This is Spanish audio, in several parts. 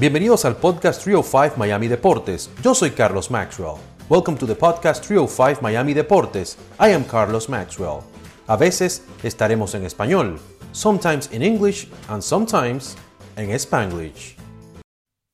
Bienvenidos al podcast 305 Miami Deportes. Yo soy Carlos Maxwell. Welcome to the podcast 305 Miami Deportes. I am Carlos Maxwell. A veces estaremos en español, sometimes in English and sometimes en Spanglish.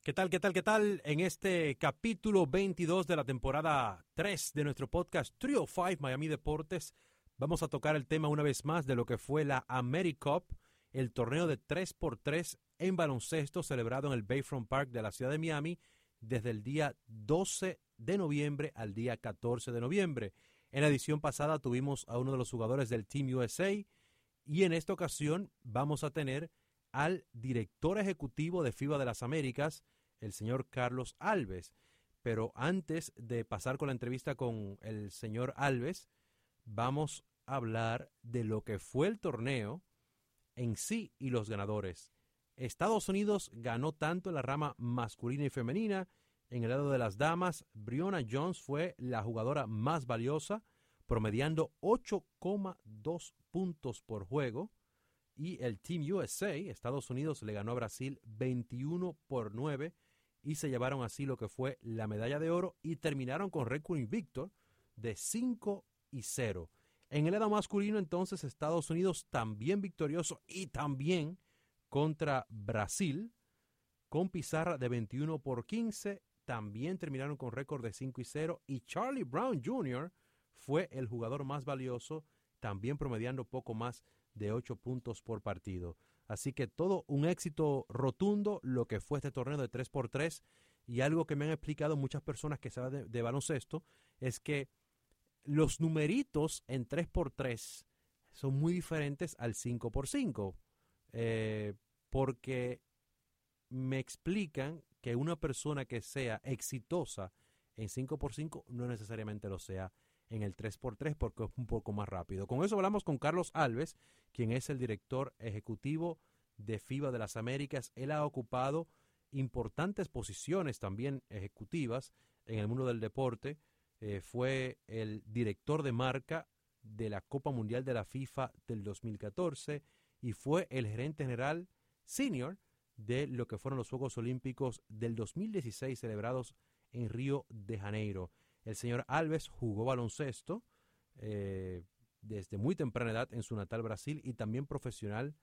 ¿Qué tal, qué tal, qué tal? En este capítulo 22 de la temporada 3 de nuestro podcast 305 Miami Deportes, vamos a tocar el tema una vez más de lo que fue la AmeriCup, el torneo de 3x3 en baloncesto celebrado en el Bayfront Park de la ciudad de Miami desde el día 12 de noviembre al día 14 de noviembre. En la edición pasada tuvimos a uno de los jugadores del Team USA y en esta ocasión vamos a tener al director ejecutivo de FIBA de las Américas, el señor Carlos Alves. Pero antes de pasar con la entrevista con el señor Alves, vamos a hablar de lo que fue el torneo en sí y los ganadores. Estados Unidos ganó tanto en la rama masculina y femenina. En el lado de las damas, Brionna Jones fue la jugadora más valiosa, promediando 8,2 puntos por juego. Y el Team USA, Estados Unidos, le ganó a Brasil 21 por 9 y se llevaron así lo que fue la medalla de oro y terminaron con récord invicto de 5 y 0. En el lado masculino, entonces, Estados Unidos también victorioso y también contra Brasil con pizarra de 21 por 15. También terminaron con récord de 5 y 0. Y Charlie Brown Jr. fue el jugador más valioso, también promediando poco más de 8 puntos por partido. Así que todo un éxito rotundo lo que fue este torneo de 3x3. Y algo que me han explicado muchas personas que saben de, baloncesto es que los numeritos en 3x3 son muy diferentes al 5x5. Eh, porque me explican que una persona que sea exitosa en 5x5 no necesariamente lo sea en el 3x3 porque es un poco más rápido. Con eso hablamos con Carlos Alves, quien es el director ejecutivo de FIBA de las Américas. Él ha ocupado importantes posiciones también ejecutivas en el mundo del deporte. Eh, fue el director de marca de la Copa Mundial de la FIFA del 2014 y fue el gerente general senior de lo que fueron los Juegos Olímpicos del 2016 celebrados en Río de Janeiro. El señor Alves jugó baloncesto eh, desde muy temprana edad en su natal Brasil y también profesional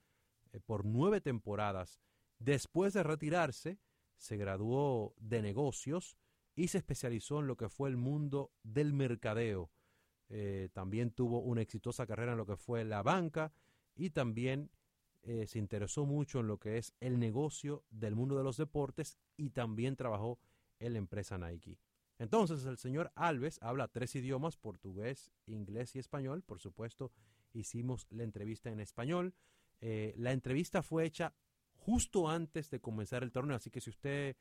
eh, por nueve temporadas. Después de retirarse, se graduó de negocios y se especializó en lo que fue el mundo del mercadeo. Eh, también tuvo una exitosa carrera en lo que fue la banca y también eh, se interesó mucho en lo que es el negocio del mundo de los deportes y también trabajó en la empresa Nike. Entonces el señor Alves habla tres idiomas, portugués, inglés y español. Por supuesto, hicimos la entrevista en español. Eh, la entrevista fue hecha justo antes de comenzar el torneo, así que si usted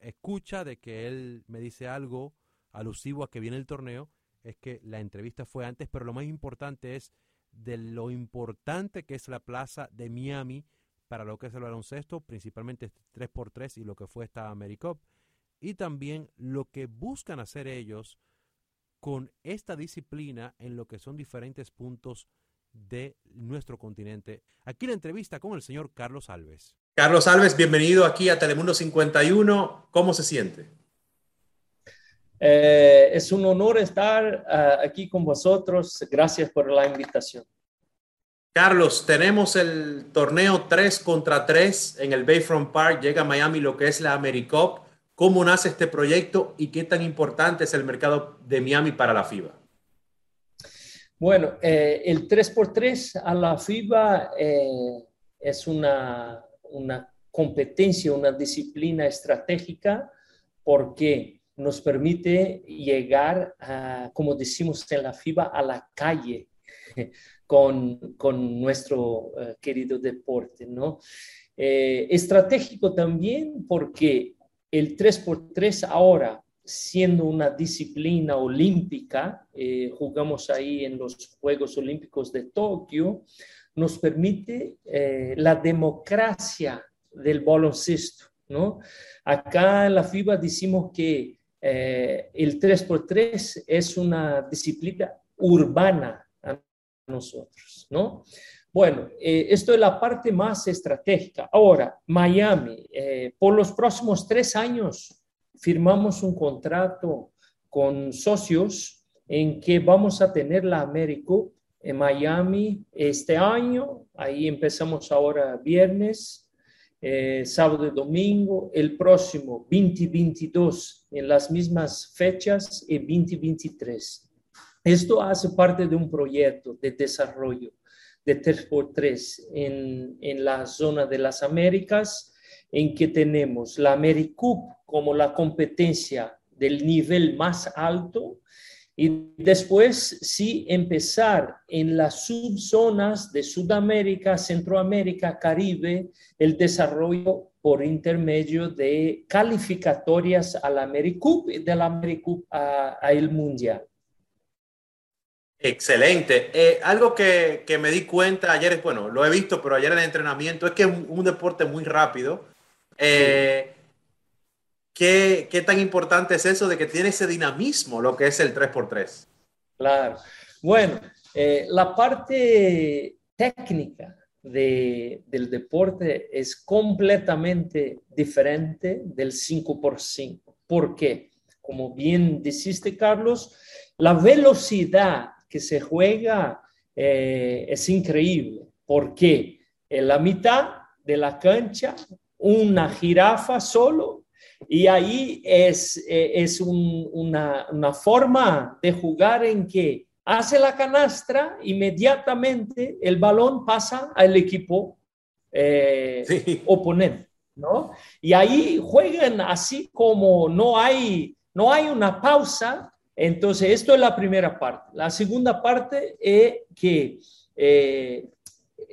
escucha de que él me dice algo alusivo a que viene el torneo, es que la entrevista fue antes, pero lo más importante es de lo importante que es la plaza de Miami para lo que es el baloncesto, principalmente 3x3 este y lo que fue esta AmeriCup, y también lo que buscan hacer ellos con esta disciplina en lo que son diferentes puntos de nuestro continente. Aquí la entrevista con el señor Carlos Alves. Carlos Alves, bienvenido aquí a Telemundo 51. ¿Cómo se siente? Eh, es un honor estar uh, aquí con vosotros. Gracias por la invitación. Carlos, tenemos el torneo 3 contra 3 en el Bayfront Park. Llega a Miami lo que es la AmeriCup. ¿Cómo nace este proyecto y qué tan importante es el mercado de Miami para la FIBA? Bueno, eh, el 3x3 a la FIBA eh, es una, una competencia, una disciplina estratégica porque nos permite llegar, a, como decimos en la FIBA, a la calle con, nuestro eh, querido deporte, ¿no? Eh, estratégico también porque el 3x3 ahora, siendo una disciplina olímpica, eh, jugamos ahí en los Juegos Olímpicos de Tokio, nos permite la democracia del baloncesto, ¿no? Acá en la FIBA decimos que eh, el 3x3 es una disciplina urbana a nosotros, ¿no? Bueno, eh, esto es la parte más estratégica. Ahora, Miami, eh, por los próximos tres años firmamos un contrato con socios en que vamos a tener la Américo en Miami este año. Ahí empezamos ahora viernes, eh, sábado y domingo. El próximo 2022 en las mismas fechas y 2023. Esto hace parte de un proyecto de desarrollo de 3x3 en, en la zona de las Américas, en que tenemos la AmeriCup como la competencia del nivel más alto y después sí empezar en las subzonas de Sudamérica, Centroamérica, Caribe, el desarrollo por intermedio de calificatorias a la AmeriCup y de la AmeriCup a, a el Mundial. Excelente. Eh, algo que, que, me di cuenta ayer, bueno, lo he visto, pero ayer en el entrenamiento, es que es un, un deporte muy rápido. Eh, sí. ¿Qué, ¿Qué tan importante es eso de que tiene ese dinamismo, lo que es el 3x3? Claro. Bueno, eh, la parte técnica de, del deporte es completamente diferente del 5x5. ¿Por qué? Como bien dijiste, Carlos, la velocidad que se juega eh, es increíble, porque en la mitad de la cancha, una jirafa solo, y ahí es, eh, es un, una, una, forma de jugar en que hace la canastra, inmediatamente el balón pasa al equipo eh, sí. oponente, ¿no? Y ahí juegan así como no hay, no hay una pausa, entonces, esto es la primera parte. La segunda parte es que eh,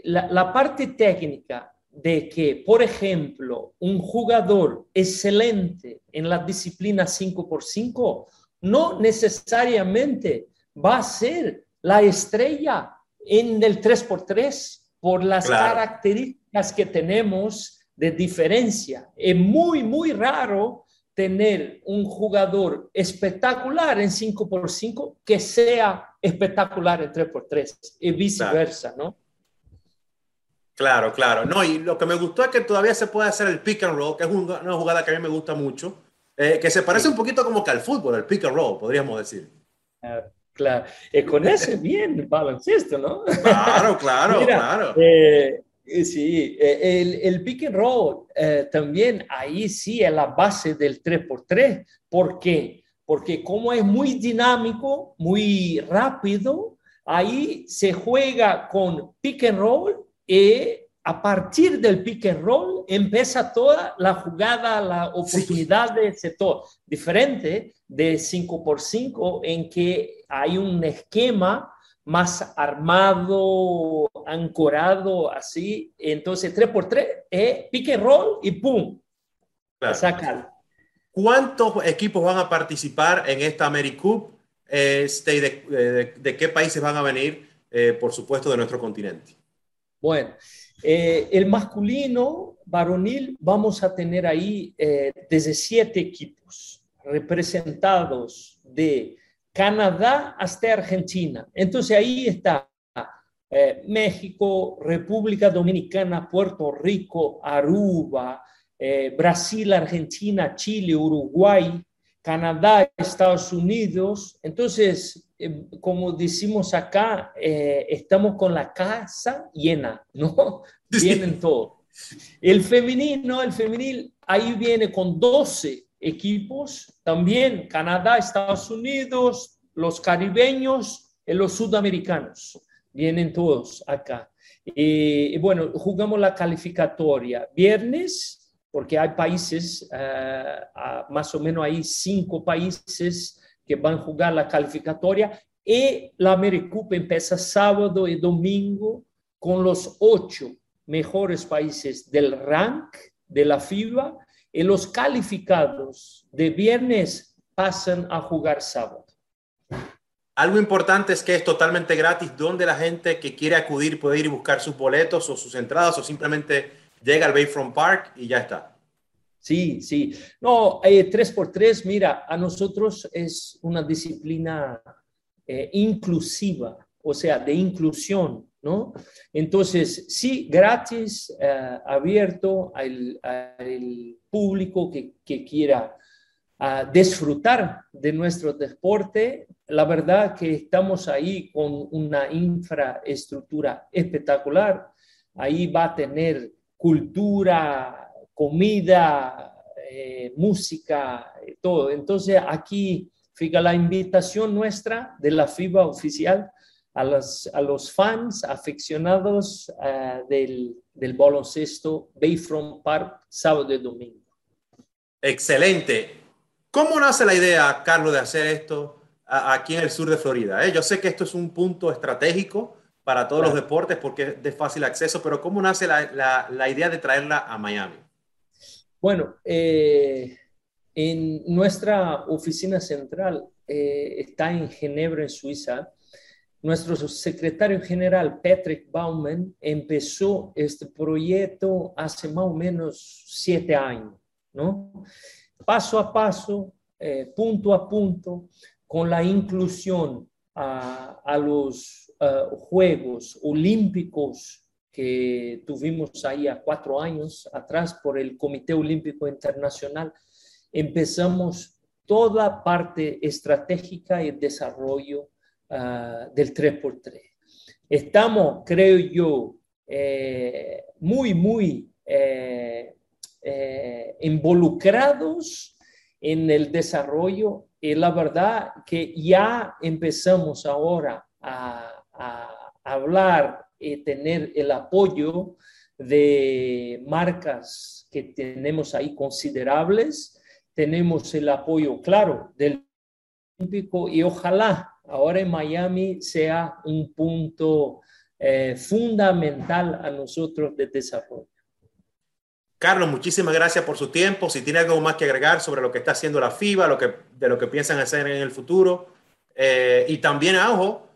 la, la, parte técnica de que, por ejemplo, un jugador excelente en la disciplina 5x5 no necesariamente va a ser la estrella en el 3x3 por las claro. características que tenemos de diferencia. Es muy, muy raro tener un jugador espectacular en 5x5 que sea espectacular en 3x3 y viceversa, claro. ¿no? Claro, claro. No, y lo que me gustó es que todavía se puede hacer el pick and roll, que es una jugada que a mí me gusta mucho, eh, que se parece un poquito como que al fútbol, el pick and roll, podríamos decir. Claro, claro. Y con ese bien el baloncesto, ¿no? Claro, claro, Mira, claro. Eh, Sí, el, el, pick and roll eh, también ahí sí es la base del 3x3. ¿Por qué? Porque como es muy dinámico, muy rápido, ahí se juega con pick and roll y a partir del pick and roll empieza toda la jugada, la oportunidad sí. de sector. Diferente de 5x5 en que hay un esquema más armado, ancorado, así. Entonces, 3x3 es pique roll y pum. Claro. Sacar. ¿Cuántos equipos van a participar en esta AmeriCup? Este, de, de, de, qué países van a venir? Eh, por supuesto, de nuestro continente. Bueno, eh, el masculino varonil vamos a tener ahí eh, desde siete equipos representados de Canadá hasta Argentina. Entonces ahí está eh, México, República Dominicana, Puerto Rico, Aruba, eh, Brasil, Argentina, Chile, Uruguay, Canadá, Estados Unidos. Entonces, eh, como decimos acá, eh, estamos con la casa llena, ¿no? Vienen todos. El femenino, el femenil, ahí viene con 12 equipos, también Canadá, Estados Unidos, los caribeños y los sudamericanos, vienen todos acá. Y, bueno, jugamos la calificatoria viernes, porque hay países, uh, más o menos hay cinco países que van a jugar la calificatoria, y la AmeriCup empieza sábado y domingo con los ocho mejores países del rank de la FIBA y los calificados de viernes pasan a jugar sábado. Algo importante es que es totalmente gratis, donde la gente que quiere acudir puede ir y buscar sus boletos o sus entradas o simplemente llega al Bayfront Park y ya está. Sí, sí. No, eh, 3x3, mira, a nosotros es una disciplina eh, inclusiva, o sea, de inclusión. ¿no? Entonces, sí, gratis, eh, abierto al, público que, quiera uh, disfrutar de nuestro deporte. La verdad que estamos ahí con una infraestructura espectacular. Ahí va a tener cultura, comida, eh, música, todo. Entonces, aquí Fica la invitación nuestra de la FIBA oficial a los, a los fans aficionados uh, del, del baloncesto Bayfront Park sábado y domingo. Excelente. ¿Cómo nace la idea, Carlos, de hacer esto aquí en el sur de Florida? ¿Eh? Yo sé que esto es un punto estratégico para todos los deportes porque es de fácil acceso, pero ¿cómo nace la, la, la idea de traerla a Miami? Bueno, eh, en nuestra oficina central eh, está en Ginebra, en Suiza. Nuestro secretario general, Patrick Baumann, empezó este proyecto hace más o menos siete años, ¿no? Paso a paso, eh, punto a punto, con la inclusión a, los Juegos Olímpicos que tuvimos ahí a cuatro años atrás por el Comité Olímpico Internacional empezamos toda parte estratégica y desarrollo ah, del 3x3. Estamos, creo yo, eh, muy, muy eh, eh, involucrados en el desarrollo y la verdad que ya empezamos ahora a, a hablar y tener el apoyo de marcas que tenemos ahí considerables tenemos el apoyo claro del Olímpico y ojalá ahora en Miami sea un punto eh, fundamental a nosotros de desarrollo. Carlos, muchísimas gracias por su tiempo. Si tiene algo más que agregar sobre lo que está haciendo la FIBA, lo que, de lo que piensan hacer en el futuro. Eh, y también, ojo,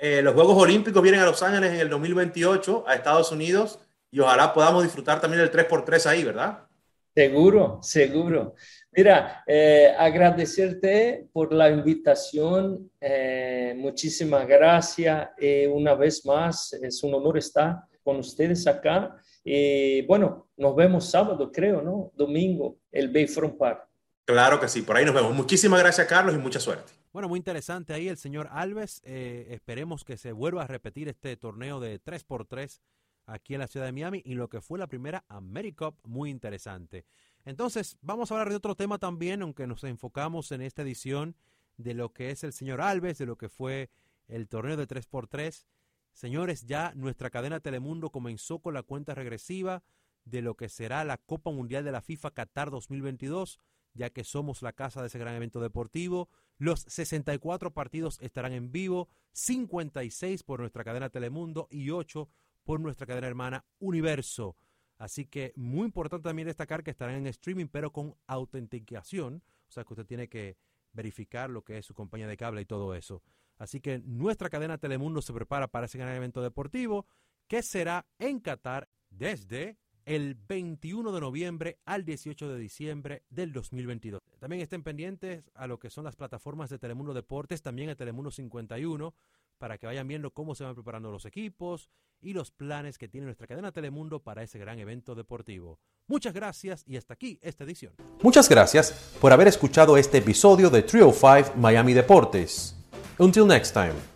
eh, los Juegos Olímpicos vienen a Los Ángeles en el 2028, a Estados Unidos, y ojalá podamos disfrutar también del 3x3 ahí, ¿verdad? Seguro, seguro. Mira, eh, agradecerte por la invitación. Eh, muchísimas gracias. Eh, una vez más, es un honor estar con ustedes acá. Y bueno, nos vemos sábado, creo, ¿no? Domingo, el Bayfront Park. Claro que sí, por ahí nos vemos. Muchísimas gracias, Carlos, y mucha suerte. Bueno, muy interesante ahí el señor Alves. esperemos que se vuelva a repetir este torneo de 3x3 aquí en la ciudad de Miami y lo que fue la primera AmeriCup, muy interesante. Entonces, vamos a hablar de otro tema también, aunque nos enfocamos en esta edición de lo que es el señor Alves, de lo que fue el torneo de 3x3. Señores, ya nuestra cadena Telemundo comenzó con la cuenta regresiva de lo que será la Copa Mundial de la FIFA Qatar 2022, ya que somos la casa de ese gran evento deportivo. Los 64 partidos estarán en vivo, 56 por nuestra cadena Telemundo y 8 por nuestra cadena hermana Universo. Así que muy importante también destacar que estarán en streaming, pero con autenticación. O sea que usted tiene que verificar lo que es su compañía de cable y todo eso. Así que nuestra cadena Telemundo se prepara para ese gran evento deportivo que será en Qatar desde el 21 de noviembre al 18 de diciembre del 2022. También estén pendientes a lo que son las plataformas de Telemundo Deportes, también a Telemundo 51, para que vayan viendo cómo se van preparando los equipos y los planes que tiene nuestra cadena Telemundo para ese gran evento deportivo. Muchas gracias y hasta aquí esta edición. Muchas gracias por haber escuchado este episodio de Trio 5 Miami Deportes. Until next time.